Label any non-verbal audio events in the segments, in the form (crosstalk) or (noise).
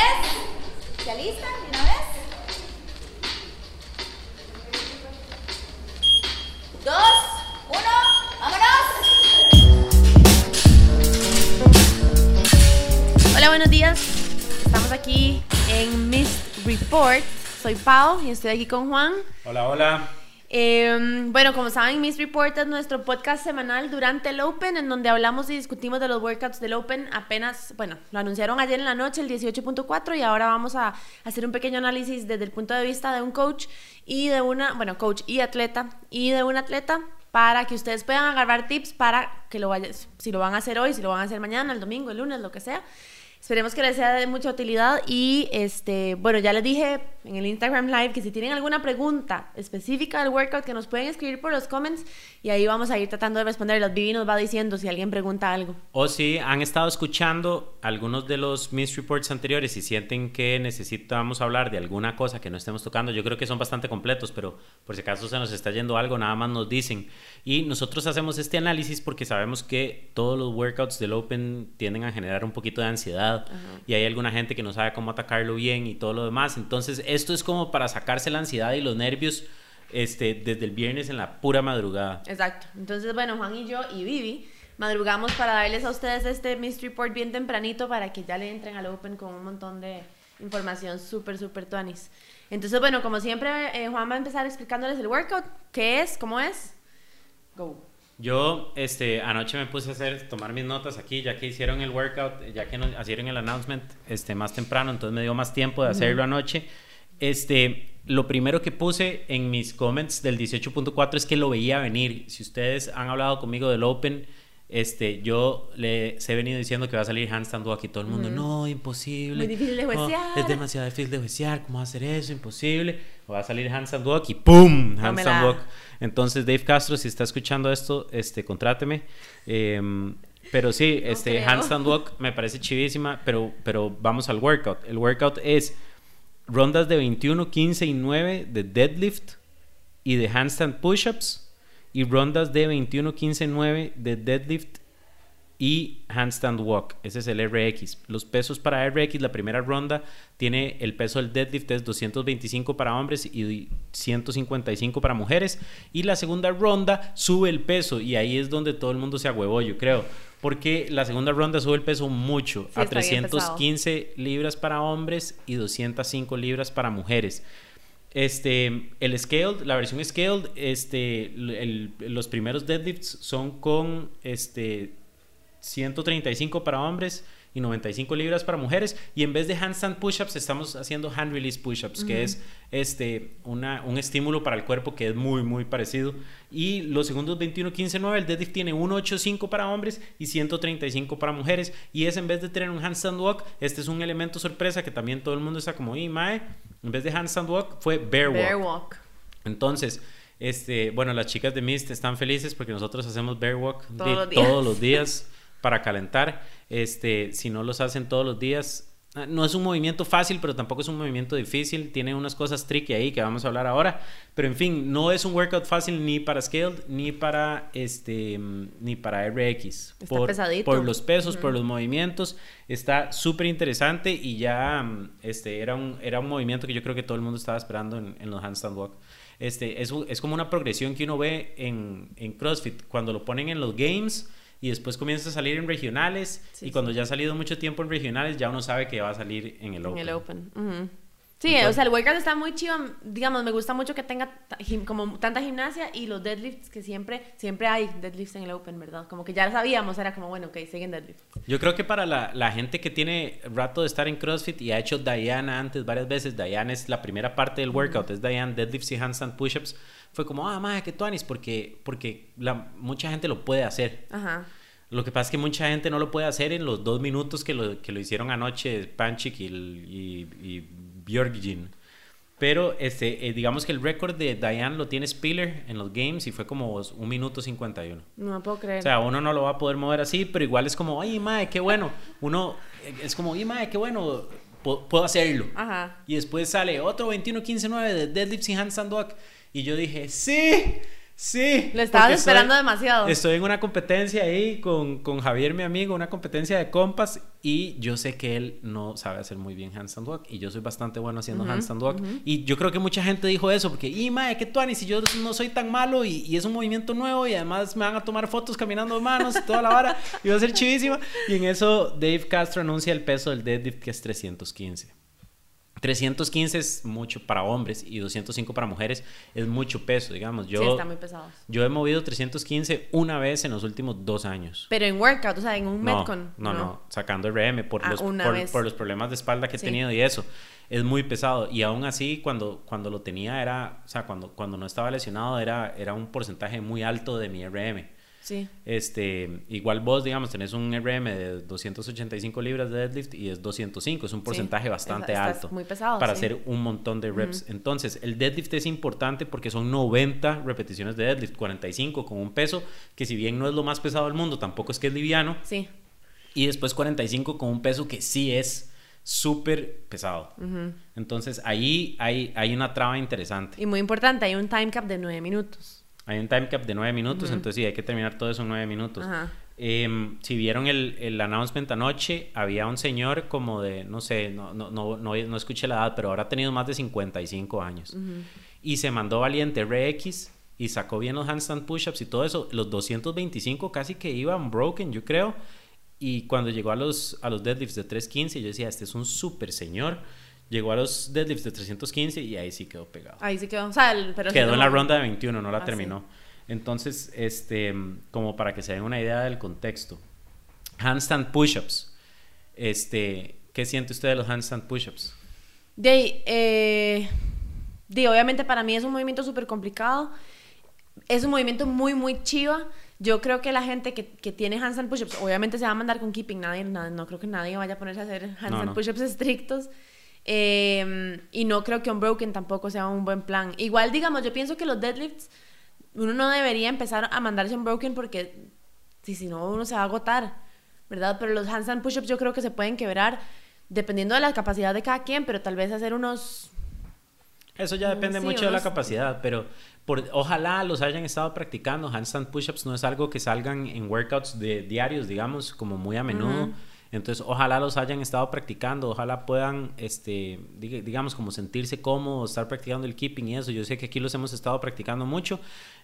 10. ¿Se alistan de una vez? Dos, uno, vámonos. Hola, buenos días. Estamos aquí en Mist Report. Soy Pau y estoy aquí con Juan. Hola, hola. Eh, bueno, como saben, Miss Report es nuestro podcast semanal durante el Open, en donde hablamos y discutimos de los workouts del Open. Apenas, bueno, lo anunciaron ayer en la noche, el 18.4, y ahora vamos a hacer un pequeño análisis desde el punto de vista de un coach y de una, bueno, coach y atleta, y de un atleta para que ustedes puedan agarrar tips para que lo vayan, si lo van a hacer hoy, si lo van a hacer mañana, el domingo, el lunes, lo que sea. Esperemos que les sea de mucha utilidad y este, bueno, ya les dije en el Instagram Live que si tienen alguna pregunta específica del workout que nos pueden escribir por los comments y ahí vamos a ir tratando de responderlas. Vivi nos va diciendo si alguien pregunta algo. O si han estado escuchando algunos de los Miss Reports anteriores y sienten que necesitamos hablar de alguna cosa que no estemos tocando, yo creo que son bastante completos, pero por si acaso se nos está yendo algo, nada más nos dicen. Y nosotros hacemos este análisis porque sabemos que todos los workouts del Open tienden a generar un poquito de ansiedad y hay alguna gente que no sabe cómo atacarlo bien y todo lo demás. Entonces, esto es como para sacarse la ansiedad y los nervios este, desde el viernes en la pura madrugada. Exacto. Entonces, bueno, Juan y yo y Vivi madrugamos para darles a ustedes este Mystery Report bien tempranito para que ya le entren al Open con un montón de información súper, súper tuanis. Entonces, bueno, como siempre, eh, Juan va a empezar explicándoles el workout, qué es, cómo es. Go. Yo este, anoche me puse a hacer, tomar mis notas aquí, ya que hicieron el workout, ya que nos hicieron el announcement este, más temprano, entonces me dio más tiempo de hacerlo anoche. Este, lo primero que puse en mis comments del 18.4 es que lo veía venir. Si ustedes han hablado conmigo del Open, este, yo les he venido diciendo que va a salir handstand walk y todo el mundo, no, imposible. Muy difícil de no, juecear. es demasiado difícil de juecear, ¿cómo va a hacer eso? Imposible. Va a salir handstand walk y ¡pum! Handstand walk. Entonces, Dave Castro, si está escuchando esto, este, contráteme. Eh, pero sí, este, creo. handstand walk me parece chivísima, pero, pero vamos al workout. El workout es rondas de 21, 15 y 9 de deadlift y de handstand push-ups y rondas de 21, 15, 9 de deadlift y handstand walk. Ese es el RX. Los pesos para RX, la primera ronda tiene el peso del deadlift es 225 para hombres y 155 para mujeres. Y la segunda ronda sube el peso y ahí es donde todo el mundo se agüevó, yo creo. Porque la segunda ronda sube el peso mucho, Sí, a está bien pesado. 315 libras para hombres y 205 libras para mujeres. Este, el scaled, la versión scaled, este, el- los primeros deadlifts son con este 135 para hombres y 95 libras para mujeres. Y en vez de handstand push-ups estamos haciendo hand release push-ups que es este una, un estímulo para el cuerpo que es muy muy parecido. Y los segundos 21 15 9 el deadlift tiene 185 para hombres y 135 para mujeres. Y es en vez de tener un handstand walk este es un elemento sorpresa que también todo el mundo está como y mae en vez de handstand walk fue bear walk Bear walk. entonces, este, bueno, las chicas de Mist están felices porque nosotros hacemos bear walk Todos los días. todos los días para calentar. Este, si no los hacen todos los días, no es un movimiento fácil, pero tampoco es un movimiento difícil. Tiene unas cosas tricky ahí que vamos a hablar ahora. Pero en fin, no es un workout fácil ni para scaled ni para este mm, ni para RX. Está por, pesadito. por los pesos, por los movimientos. Está súper interesante y ya mm, este, era, un, era un movimiento que yo creo que todo el mundo estaba esperando en, en los handstand walk. Este, es, es como una progresión que uno ve en, en CrossFit cuando lo ponen en los games y después comienza a salir en regionales Sí, y cuando ya ha salido mucho tiempo en regionales ya uno sabe que va a salir en el En Open. el Open. Sí, Entonces- o sea, el workout está muy chido. Digamos, me gusta mucho que tenga como tanta gimnasia y los deadlifts que siempre, siempre hay deadlifts en el Open, ¿verdad? Como que ya lo sabíamos, era como, bueno, ok, siguen deadlifts. Yo creo que para la, la gente que tiene rato de estar en CrossFit y ha hecho Diana antes varias veces, Diana es la primera parte del workout, es Diana deadlifts y handstand push-ups, fue como, ah, madre, que tuanis, porque, porque la, mucha gente lo puede hacer. Ajá. Lo que pasa es que mucha gente no lo puede hacer en los dos minutos que lo, que lo hicieron anoche Panchik y, y, y. Pero este, eh, digamos que el récord de Diane lo tiene Spiller en los games y fue como un minuto 51. No puedo creer. O sea, uno no lo va a poder mover así, pero igual es como, ay, mae, qué bueno. Uno eh, es como, ay, mae, qué bueno, pu- puedo hacerlo. Ajá. Y después sale otro 21-15-9 de deadlifts y handstand walk. Y yo dije, sí, Sí. Lo estabas esperando estoy- demasiado. Estoy en una competencia ahí con, con Javier, mi amigo, una competencia de compas y yo sé que él no sabe hacer muy bien handstand walk y yo soy bastante bueno haciendo handstand walk y yo creo que mucha gente dijo eso porque, y mae, que tú, si yo no soy tan malo y, y es un movimiento nuevo y además me van a tomar fotos caminando de manos y toda la vara y va a ser chivísima y en eso Dave Castro anuncia el peso del deadlift que es 315. 315 es mucho para hombres y 205 para mujeres es mucho peso, digamos. Yo, sí, está muy pesado. yo he movido 315 una vez en los últimos dos años. Pero en workout, o sea, en un No, Metcon. no, no, sacando RM por, Ah, los, por, los problemas de espalda que he Sí. tenido y eso. Es muy pesado. Y aún así, cuando, cuando lo tenía, era, o sea, cuando, cuando no estaba lesionado, era, era un porcentaje muy alto de mi RM. Sí. Este, igual vos, digamos, tenés un RM de 285 libras de deadlift y es 205, es un porcentaje bastante está- alto muy pesado, para sí. hacer un montón de reps. Entonces, el deadlift es importante porque son 90 repeticiones de deadlift, 45 con un peso que si bien no es lo más pesado del mundo, tampoco es que es liviano, Sí. y después 45 con un peso que sí es súper pesado. Entonces, ahí hay, hay una traba interesante. Y muy importante, hay un time cap de 9 minutos. Hay un time cap de 9 minutos, entonces sí, hay que terminar todo eso en 9 minutos. Em, si vieron el, el announcement anoche, había un señor como de, no sé, no, no, no, no, no escuché la edad, pero ahora ha tenido más de 55 años. Y se mandó Valiente RX y sacó bien los handstand push-ups y todo eso. Los 225 casi que iban broken, yo creo. Y cuando llegó a los, a los deadlifts de 315, yo decía, este es un súper señor. Llegó a los deadlifts de 315 y ahí sí quedó pegado. Ahí sí quedó. O sea, el- pero sí Quedó no- en la ronda de 21, no la Ah, terminó. Entonces, este, como para que se den una idea del contexto. Handstand push-ups. Este, ¿qué siente usted de los handstand push-ups? De, eh, de, obviamente para mí es un movimiento súper complicado. Es un movimiento muy, muy chiva. Yo creo que la gente que, que tiene handstand push-ups, obviamente se va a mandar con keeping. Nadie, na- no creo que nadie vaya a ponerse a hacer handstand no. push-ups estrictos. Eh, y no creo que un broken tampoco sea un buen plan. Igual, digamos, yo pienso que los deadlifts, uno no debería empezar a mandarse un broken porque si, si no, uno se va a agotar, ¿verdad? Pero los handstand push-ups yo creo que se pueden quebrar dependiendo de la capacidad de cada quien, pero tal vez hacer unos... Eso ya depende Sí, mucho de la unos- capacidad, pero por, ojalá los hayan estado practicando. Handstand push-ups no es algo que salgan en workouts de diarios, digamos, como muy a menudo. Entonces, ojalá los hayan estado practicando, ojalá puedan, este, diga- digamos, como sentirse cómodos, estar practicando el keeping y eso. Yo sé que aquí los hemos estado practicando mucho.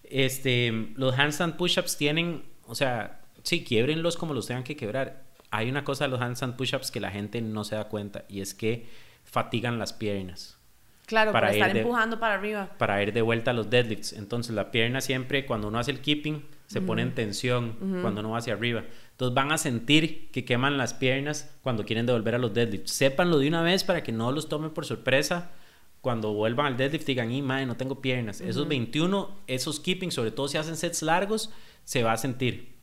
Este, los handstand push-ups tienen, o sea, sí, quiebrenlos como los tengan que quebrar. Hay una cosa de los handstand push-ups que la gente no se da cuenta y es que fatigan las piernas Claro, Para para, estar de- empujando para arriba. para ir de vuelta a los deadlifts. Entonces la pierna siempre, cuando uno hace el keeping, se pone en tensión cuando uno va hacia arriba. Entonces van a sentir que queman las piernas cuando quieren devolver a los deadlifts. Sépanlo de una vez para que no los tomen por sorpresa. Cuando vuelvan al deadlift digan, y madre, no tengo piernas. Esos 21, esos keeping, sobre todo si hacen sets largos, se va a sentir.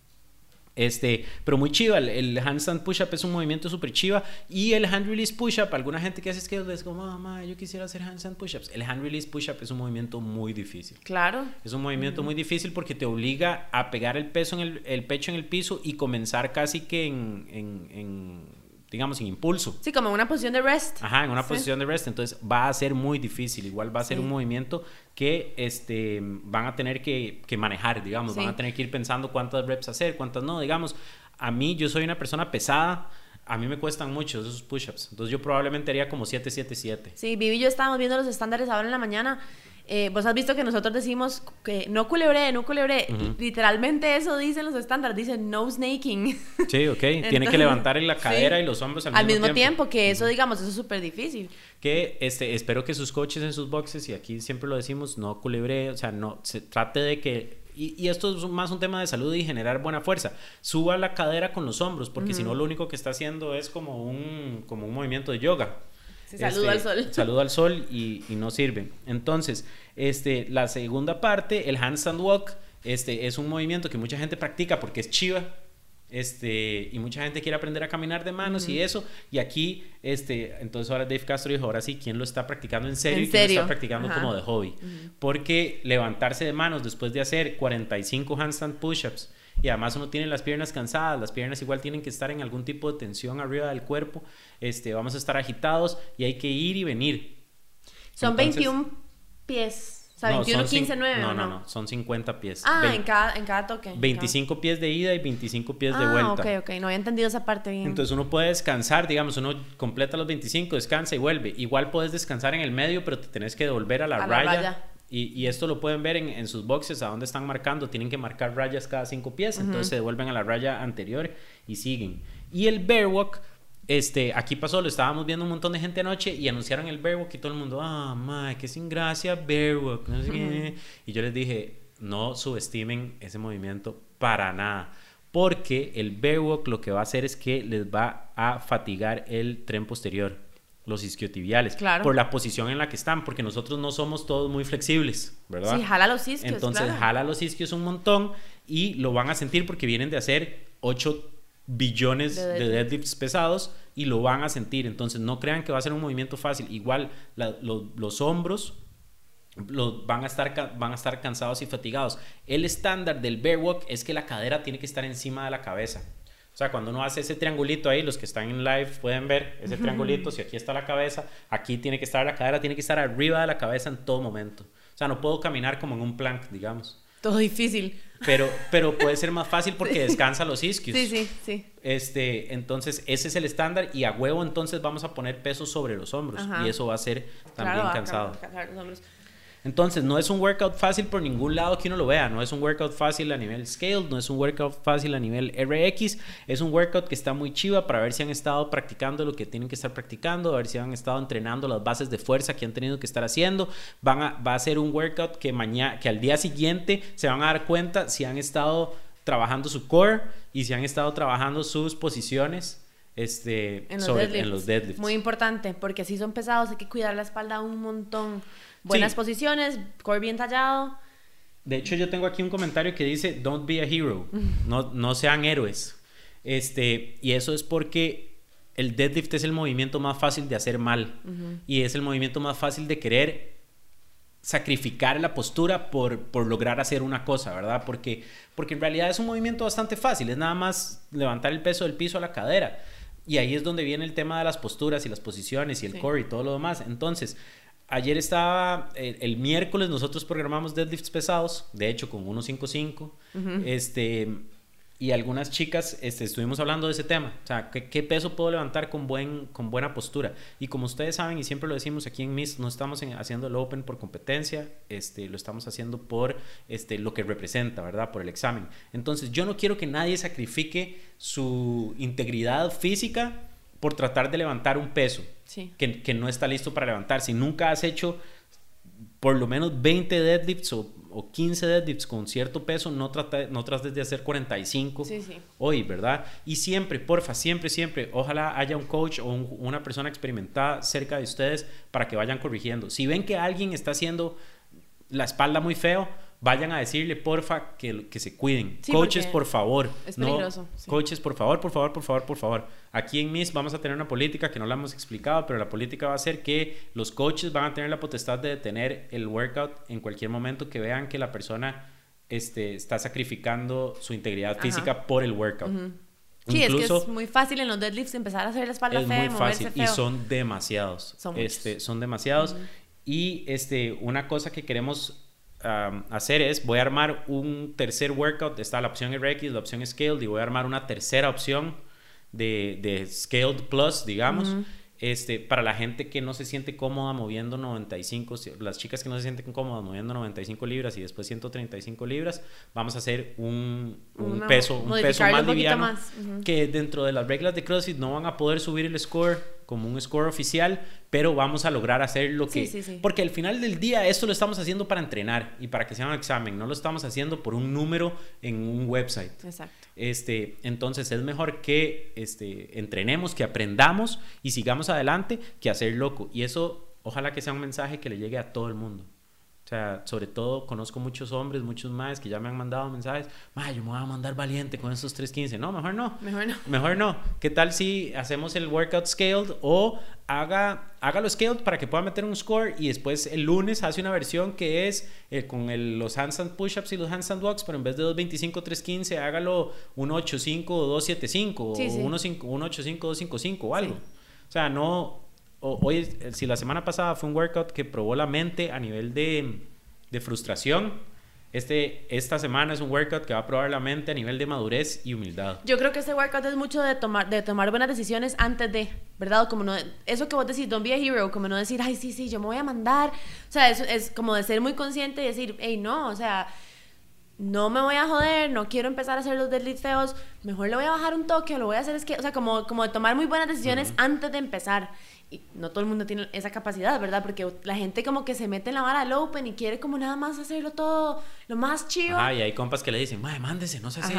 Este, pero muy chiva, el, el handstand push-up es un movimiento súper chiva y el hand release push-up, alguna gente que hace skills es como, mamá, yo quisiera hacer handstand push-ups. El hand release push-up es un movimiento muy difícil. Claro. Es un movimiento muy difícil porque te obliga a pegar el peso en el, el pecho en el piso y comenzar casi que en, en- en, digamos, en impulso. Sí, como una posición de rest. Ajá, en una Sí. posición de rest. Entonces va a ser muy difícil. Igual va a ser Sí. un movimiento que este, van a tener que, que manejar, digamos. Van Sí. a tener que ir pensando cuántas reps hacer, cuántas no. Digamos, a mí yo soy una persona pesada. A mí me cuestan mucho esos push-ups. Entonces yo probablemente haría como 7, 7, 7. Sí, Vivi y yo estábamos viendo los estándares ahora en la mañana. Eh, Vos has visto que nosotros decimos que no culebré, no culebré. Literalmente eso dicen los estándares, dicen no snaking. (laughs) Sí, ok. (laughs) Tiene que Entonces, levantar la cadera sí. y los hombros al, Al mismo tiempo, que eso, digamos, eso es súper difícil. que este, espero que sus coaches en sus boxes, y aquí siempre lo decimos, no culebre, o sea, no, se trate de que, y, y esto es más un tema de salud y generar buena fuerza, suba la cadera con los hombros, porque si no lo único que está haciendo es como un, como un movimiento de yoga. Sí, saludo al sol. (laughs) Saludo al sol y, y no sirve. Entonces, este, la segunda parte, el handstand walk, este, es un movimiento que mucha gente practica porque es chiva. Este, y mucha gente quiere aprender a caminar de manos y eso. Y aquí, este, entonces ahora Dave Castro dijo, ahora sí, ¿quién lo está practicando en serio? En y quién lo está practicando Ajá. como de hobby? Porque levantarse de manos después de hacer 45 handstand push-ups y además uno tiene las piernas cansadas, las piernas igual tienen que estar en algún tipo de tensión arriba del cuerpo, este, vamos a estar agitados y hay que ir y venir. Son Entonces- 21 pies. O sea, 21, son cin- 15, 9, No, ¿o no, no? no, son 50 pies. Ah, en cada, en cada toque. 25 pies de ida y 25 pies de ah, vuelta. ok, ok. No había entendido esa parte bien. Entonces uno puede descansar, digamos, uno completa los 25, descansa y vuelve. Igual puedes descansar en el medio, pero te tenés que devolver a la A la raya. Y, y esto lo pueden ver en, en sus boxes, a dónde están marcando. Tienen que marcar rayas cada cinco pies, entonces se devuelven a la raya anterior y siguen. Y el bear walk, este, aquí pasó, lo estábamos viendo un montón de gente anoche y anunciaron el bear walk y todo el mundo, ah, ma, qué sin gracia, bear walk, no sé qué". Y yo les dije, no subestimen ese movimiento para nada. Porque el bear walk lo que va a hacer es que les va a fatigar el tren posterior, los isquiotibiales, Claro. por la posición en la que están, porque nosotros no somos todos muy flexibles, ¿verdad? Sí, jala los isquios, Entonces claro. jala los isquios un montón y lo van a sentir porque vienen de hacer 8 billones De de, deadlift. deadlifts pesados y lo van a sentir. Entonces no crean que va a ser un movimiento fácil. Igual la- lo- los hombros lo- van, a estar, van a estar cansados y fatigados. El estándar del bear walk es que la cadera tiene que estar encima de la cabeza. O sea, cuando uno hace ese triangulito ahí, los que están en live pueden ver ese triangulito, si aquí está la cabeza, aquí tiene que estar la cadera, tiene que estar arriba de la cabeza en todo momento. O sea, no puedo caminar como en un plank, digamos. Todo difícil. Pero, pero (laughs) puede ser más fácil porque descansa los isquios. Sí, sí, sí. Este, entonces, ese es el estándar y a huevo entonces vamos a poner peso sobre los hombros Ajá. y eso va a ser también Claro, a cansado. cansar los hombros. Entonces, no es un workout fácil por ningún lado que uno lo vea. No es un workout fácil a nivel scale, no es un workout fácil a nivel RX. Es un workout que está muy chiva para ver si han estado practicando lo que tienen que estar practicando, a ver si han estado entrenando las bases de fuerza que han tenido que estar haciendo. Van a, va a ser un workout que, mañana, que al día siguiente se van a dar cuenta si han estado trabajando su core y si han estado trabajando sus posiciones este, En los, sobre- en los deadlifts. Muy importante, porque así son pesados, hay que cuidar la espalda un montón. Buenas Sí. posiciones, core bien tallado. De hecho, yo tengo aquí un comentario que dice, don't be a hero, (laughs) no, no sean héroes. Este, y eso es porque el deadlift es el movimiento más fácil de hacer mal y es el movimiento más fácil de querer sacrificar la postura por, por lograr hacer una cosa, ¿verdad? Porque, porque en realidad es un movimiento bastante fácil, es nada más levantar el peso del piso a la cadera. Y ahí es donde viene el tema de las posturas y las posiciones y el Sí. core y todo lo demás. Entonces, ayer estaba, el, el miércoles nosotros programamos deadlifts pesados, de hecho con 155, este, y algunas chicas este, estuvimos hablando de ese tema, o sea, ¿qué, qué peso puedo levantar con, buen, con buena postura? Y como ustedes saben, y siempre lo decimos aquí en MIS, no estamos en- haciendo el Open por competencia, este, lo estamos haciendo por este, lo que representa, ¿verdad? Por el examen. Entonces, yo no quiero que nadie sacrifique su integridad física por tratar de levantar un peso Sí. que, que no está listo para levantar. Si nunca has hecho por lo menos 20 deadlifts o, o 15 deadlifts con cierto peso, no, trata, no trates de hacer 45 Sí, sí. hoy, ¿verdad? Y siempre, porfa, siempre, siempre, ojalá haya un coach o un- una persona experimentada cerca de ustedes para que vayan corrigiendo. Si ven que alguien está haciendo la espalda muy feo, vayan a decirle, porfa, que, que se cuiden. Sí, Coaches, por favor. es no- peligroso, sí. Coaches, por favor, por favor, por favor, por favor. Aquí en MIS vamos a tener una política que no la hemos explicado, pero la política va a ser que los coaches van a tener la potestad de detener el workout en cualquier momento que vean que la persona este, está sacrificando su integridad Ajá. física por el workout. Sí, es que Incluso es muy fácil en los deadlifts empezar a hacer la espalda es fea, muy fácil feo. y son demasiados. Son este, son demasiados. Y este, una cosa que queremos am, hacer es, voy a armar un tercer workout, está la opción RX, la opción Scaled, y voy a armar una tercera opción de, de Scaled Plus, digamos. Este, para la gente que no se siente cómoda moviendo 95, si- las chicas que no se sienten cómodas moviendo 95 libras y después 135 libras, vamos a hacer un, un peso, un peso más un liviano más, ujú. que dentro de las reglas de CrossFit no van a poder subir el score como un score oficial, pero vamos a lograr hacer lo que... Sí, sí, sí. Porque al final del día esto lo estamos haciendo para entrenar y para que sea un examen, no lo estamos haciendo por un número en un website. Exacto. Este, entonces es mejor que este, entrenemos, que aprendamos y sigamos adelante que hacer loco. Y eso ojalá que sea un mensaje que le llegue a todo el mundo. Sea, sobre todo conozco muchos hombres, muchos más que ya me han mandado mensajes. Ma, yo me voy a mandar valiente con esos 315. No, mejor no. Mejor no. Mejor no. ¿Qué tal si hacemos el workout scaled o haga, hágalo scaled para que pueda meter un score y después el lunes hace una versión que es eh, con el- los handstand push-ups y los handstand walks, pero en vez de 225, 315, hágalo 185 o 275 Sí, o sí. 185, 185, 255 o algo. Sí. O sea, no... hoy, si la semana pasada fue un workout que probó la mente a nivel de, de frustración, este, esta semana es un workout que va a probar la mente a nivel de madurez y humildad. Yo creo que este workout es mucho de tomar, de tomar buenas decisiones antes de, ¿verdad? Como no, eso que vos decís, don't be a hero, como no decir, ay, sí, sí, yo me voy a mandar. O sea, eso es como de ser muy consciente y decir, hey, no, o sea, no me voy a joder, no quiero empezar a hacer los deadlifts feos, mejor le voy a bajar un toque o lo voy a hacer es que, o sea, como, como de tomar muy buenas decisiones antes de empezar. Y no todo el mundo tiene esa capacidad, ¿verdad? Porque la gente como que se mete en la vara del open y quiere como nada más hacerlo todo lo más chido. Ah, y hay compas que le dicen, madre, mándese, no se hace.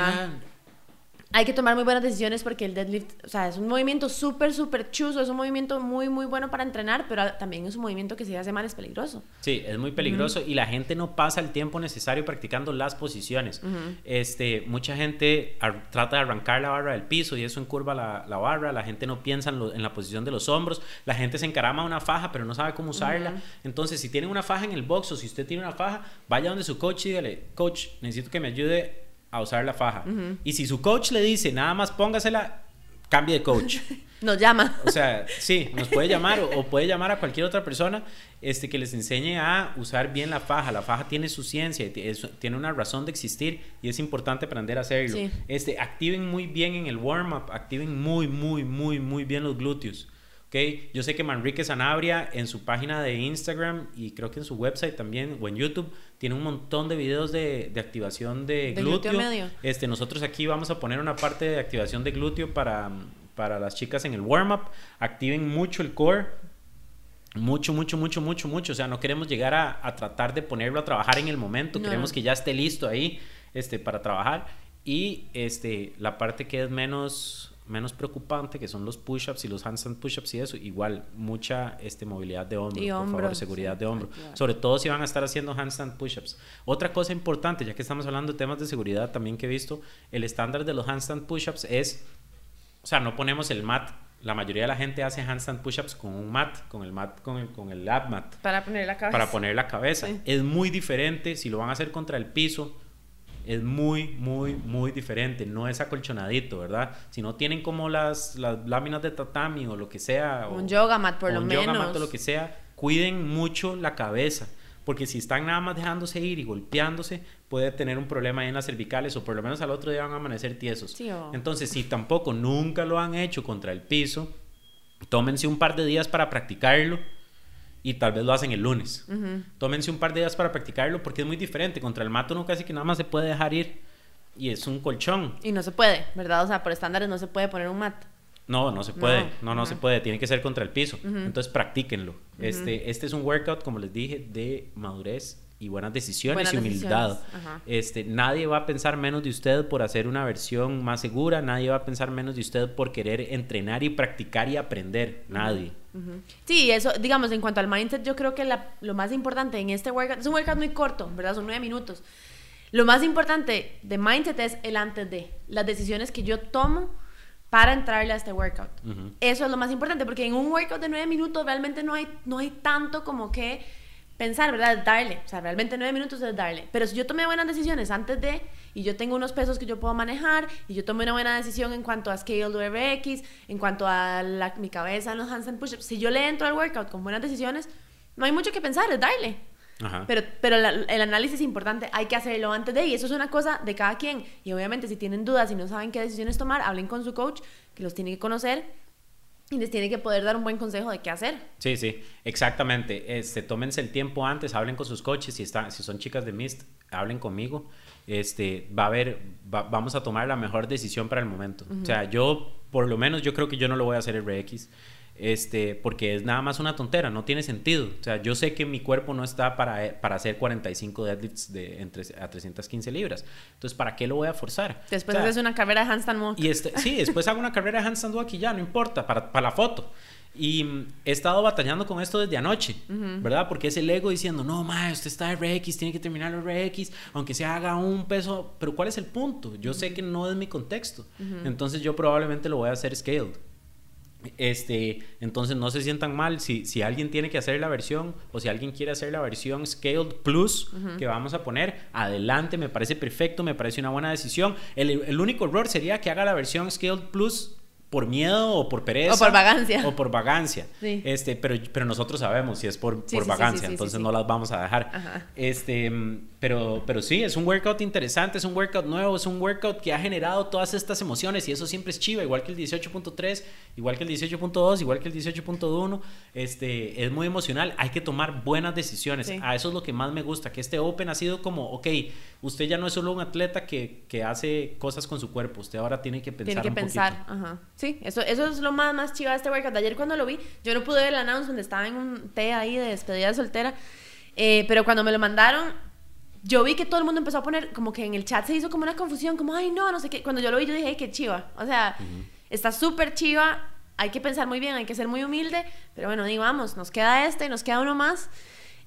Hay que tomar muy buenas decisiones porque el deadlift, o sea, es un movimiento súper, súper chuzo, es un movimiento muy, muy bueno para entrenar, pero también es un movimiento que si hace mal es peligroso. Sí, es muy peligroso y la gente no pasa el tiempo necesario practicando las posiciones. este, mucha gente trata de arrancar la barra del piso y eso encurva la, la barra. La gente no piensa en, lo- en la posición de los hombros. La gente se encarama a una faja pero no sabe cómo usarla. Entonces, si tienen una faja en el box o si usted tiene una faja, vaya donde su coach y dígale, coach, necesito que me ayude a usar la faja. Y si su coach le dice, nada más póngasela, cambie de coach. (laughs) Nos llama. O sea, sí, nos puede llamar o, o puede llamar a cualquier otra persona este, que les enseñe a usar bien la faja. La faja tiene su ciencia, es- tiene una razón de existir y es importante aprender a hacerlo. Sí. Este, activen muy bien en el warm-up, activen muy, muy, muy, muy bien los glúteos. ¿ok? Yo sé que Manrique Sanabria en su página de Instagram y creo que en su website también o en YouTube tiene un montón de videos de, de activación de, De glúteo glúteo. medio. Este, nosotros aquí vamos a poner una parte de activación de glúteo para, para las chicas en el warm-up. Activen mucho el core. Mucho, mucho, mucho, mucho, mucho. O sea, no queremos llegar a, a tratar de ponerlo a trabajar en el momento. No. Queremos que ya esté listo ahí este, para trabajar. Y este, la parte que es menos, menos preocupante, que son los push-ups y los handstand push-ups y eso, igual mucha este, movilidad de hombro, por favor, seguridad sí, de hombro. claro. Sobre todo si van a estar haciendo handstand push-ups. Otra cosa importante, ya que estamos hablando de temas de seguridad también que he visto, el estándar de los handstand push-ups es, o sea, no ponemos el mat. La mayoría de la gente hace handstand push-ups con un mat, con el mat, con el, con el lab mat Para poner la cabeza. para poner la cabeza. Sí. Es muy diferente si lo van a hacer contra el piso. Es muy, muy, muy diferente. No es acolchonadito, ¿verdad? Si no tienen como las, las láminas de tatami o lo que sea. o- Un yoga mat, por o lo un yoga menos. mat o lo que sea, cuiden mucho la cabeza. Porque si están nada más dejándose ir y golpeándose, puede tener un problema ahí en las cervicales o por lo menos al otro día van a amanecer tiesos. Sí, o- Entonces, si tampoco nunca lo han hecho contra el piso, tómense un par de días para practicarlo y tal vez lo hacen el lunes. Tómense un par de días para practicarlo porque es muy diferente. Contra el mato uno casi que nada más se puede dejar ir y es un colchón. Y no se puede, ¿verdad? O sea, por estándares no se puede poner un mat. No, no se puede. No, No, se puede. Tiene que ser contra el piso. Entonces practíquenlo. este, este es un workout, como les dije, de madurez y buenas decisiones Buenas y humildad. decisiones. Este, nadie va a pensar menos de usted por hacer una versión más segura. Nadie va a pensar menos de usted por querer entrenar y practicar y aprender. Nadie. Sí, eso, digamos, en cuanto al mindset, yo creo que la- lo más importante en este workout, es un workout muy corto, ¿verdad? Son nueve minutos. Lo más importante de mindset es el antes de, las decisiones que yo tomo para entrarle a este workout. Ujú. Eso es lo más importante, porque en un workout de nueve minutos realmente no hay, no hay tanto como que pensar, ¿verdad? Darle. O sea, realmente nueve minutos es darle. Pero si yo tomé buenas decisiones antes de, y yo tengo unos pesos que yo puedo manejar, y yo tomé una buena decisión en cuanto a scale RX, en cuanto a la- mi cabeza en los handstand push-ups, si yo le entro al workout con buenas decisiones, no hay mucho que pensar, es darle. Ajá. Pero, pero la- el análisis es importante, hay que hacerlo antes de, y eso es una cosa de cada quien. Y obviamente si tienen dudas y no saben qué decisiones tomar, hablen con su coach, que los tiene que conocer y les tiene que poder dar un buen consejo de qué hacer. Sí, sí, exactamente. Este, tómense el tiempo antes, hablen con sus coaches, si, están, si son chicas de Mist, hablen conmigo. Este, va a haber, va- vamos a tomar la mejor decisión para el momento. O sea, yo, por lo menos, yo creo que yo no lo voy a hacer RX. Este, porque es nada más una tontera, no tiene sentido. O sea, yo sé que mi cuerpo no está para, para hacer 45 deadlifts de, entre, a 315 libras. Entonces, ¿para qué lo voy a forzar? Después O sea, haces una carrera de handstand walk. y este, sí, después hago una carrera de handstand walk y ya, no importa, para, para la foto. Y mm, he estado batallando con esto desde anoche, ¿verdad? Porque es el ego diciendo, no, ma, usted está RX, tiene que terminar el RX, aunque se haga un peso. Pero ¿cuál es el punto? Yo sé que no es mi contexto. Entonces yo probablemente lo voy a hacer scaled. Este, entonces no se sientan mal si, si alguien tiene que hacer la versión o si alguien quiere hacer la versión Scaled Plus que vamos a poner, adelante, me parece perfecto, me parece una buena decisión. El, el único error sería que haga la versión Scaled Plus por miedo o por pereza. O por vagancia. O por vagancia. Sí. Este, pero, pero nosotros sabemos si es por, Sí, por sí, vagancia, entonces no las vamos a dejar. Ajá. Este, pero, pero sí, es un workout interesante, es un workout nuevo, es un workout que ha generado todas estas emociones y eso siempre es chiva, igual que el 18.3, igual que el 18.2, igual que el 18.1. Este, es muy emocional, hay que tomar buenas decisiones. A eso es lo que más me gusta, que este Open ha sido como, ok, usted ya no es solo un atleta que, que hace cosas con su cuerpo, usted ahora tiene que pensar Tiene que un pensar, poquito. ajá. Sí, eso, eso es lo más, más chiva de este workout. Ayer cuando lo vi, yo no pude ver el announcement, estaba en un té ahí de despedida de soltera, eh, pero cuando me lo mandaron, yo vi que todo el mundo empezó a poner, como que en el chat se hizo como una confusión, como, ay, no, no sé qué. Cuando yo lo vi, yo dije, ay, qué chiva. O sea, está súper chiva, hay que pensar muy bien, hay que ser muy humilde, pero bueno, digo, vamos, nos queda este, nos queda uno más.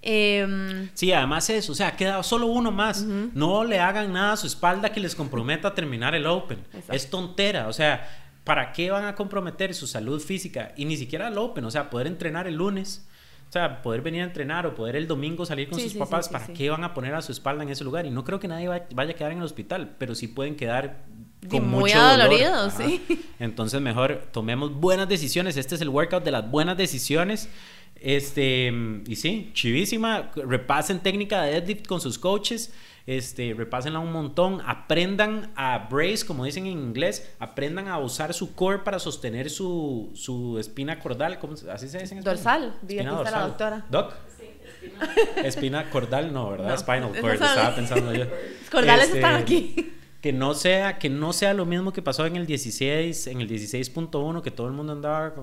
Em, Sí, además eso, o sea, queda solo uno más. No le hagan nada a su espalda que les comprometa a terminar el Open. Exacto. Es tontera, o sea, ¿para qué van a comprometer su salud física? Y ni siquiera el Open, o sea, poder entrenar el lunes. O sea, poder venir a entrenar o poder el domingo salir con Sí, sus sí, papás, sí, ¿para qué van a poner a su espalda en ese lugar? Y no creo que nadie va- vaya a quedar en el hospital, pero sí pueden quedar con muy mucho dolor. sí. Entonces mejor tomemos buenas decisiones. Este es el workout de las buenas decisiones. Este, y sí, chivísima. Repasen técnica de deadlift con sus coaches. Este, repásenla un montón. Aprendan a brace, como dicen en inglés. Aprendan a usar su core para sostener su, su espina cordal. ¿Cómo así se dice en español? Dorsal. Espina aquí está la dorsal. doctora. Doc. (laughs) Espina cordal, no, ¿verdad? No, Spinal cord, estaba pensando yo. (laughs) Cordales Este, están aquí. que no sea que no sea lo mismo que pasó en el 16 en el 16.1 que todo el mundo andaba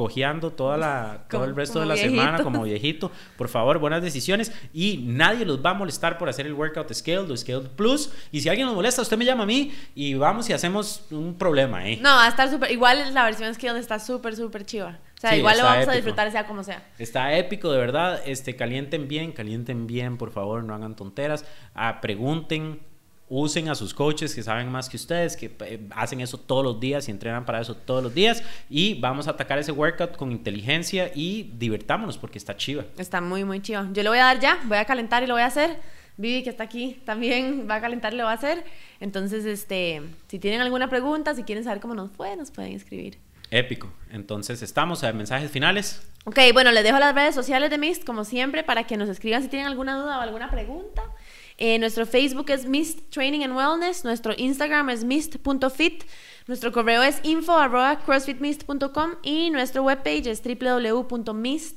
cojeando toda la (laughs) todo el resto de la semana como viejito por favor buenas decisiones y nadie los va a molestar por hacer el workout scaled o scaled plus y si alguien nos molesta usted me llama a mí y vamos y hacemos un problema ¿eh? No, va a estar súper. Igual la versión Skilled está súper, súper chiva. O sea, Sí, igual lo vamos a disfrutar sea como sea. Está épico, de verdad. Este, calienten bien, calienten bien, por favor, no hagan tonteras. Ah, pregunten, usen a sus coaches que saben más que ustedes, que eh, hacen eso todos los días y entrenan para eso todos los días. Y vamos a atacar ese workout con inteligencia y divertámonos porque está chiva. Está muy, muy chiva. Yo le voy a dar ya, voy a calentar y lo voy a hacer. Vivi, que está aquí, también va a calentar y lo va a hacer. Entonces, este, si tienen alguna pregunta, si quieren saber cómo nos fue, nos pueden escribir. Épico. Entonces, estamos a mensajes finales. Ok, bueno, les dejo las redes sociales de Mist, como siempre, para que nos escriban si tienen alguna duda o alguna pregunta. Eh, nuestro Facebook es Mist Training and Wellness, nuestro Instagram es mist.fit, nuestro correo es info arroba crossfitmist.com y nuestro webpage es www.mist.fit.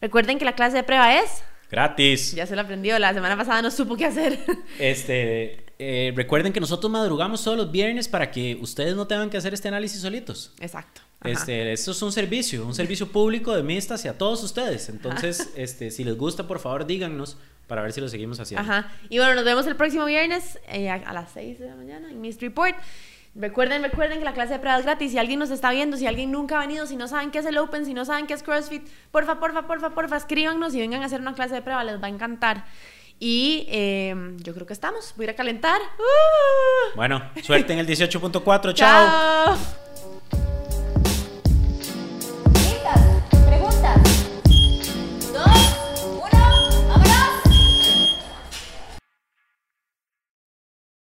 Recuerden que la clase de prueba es, Gratis. ya se lo aprendió, la semana pasada no supo qué hacer. (laughs) Este, eh, recuerden que nosotros madrugamos todos los viernes para que ustedes no tengan que hacer este análisis solitos. Exacto. Ajá. Este, esto es un servicio, un servicio público de Mista hacia todos ustedes. Entonces, (laughs) este, si les gusta, por favor, díganos para ver si lo seguimos haciendo. Ajá. Y bueno, nos vemos el próximo viernes eh, a, a las 6 de la mañana en Mist Report. Recuerden, recuerden que la clase de prueba es gratis. Si alguien nos está viendo, si alguien nunca ha venido, si no saben qué es el Open, si no saben qué es CrossFit, porfa, porfa, porfa, porfa, escríbanos y vengan a hacer una clase de prueba, les va a encantar. Y eh, yo creo que estamos. Voy a ir a calentar. ¡Uh! Bueno, suerte en el 18.4. (laughs) Chao. ¡Chao!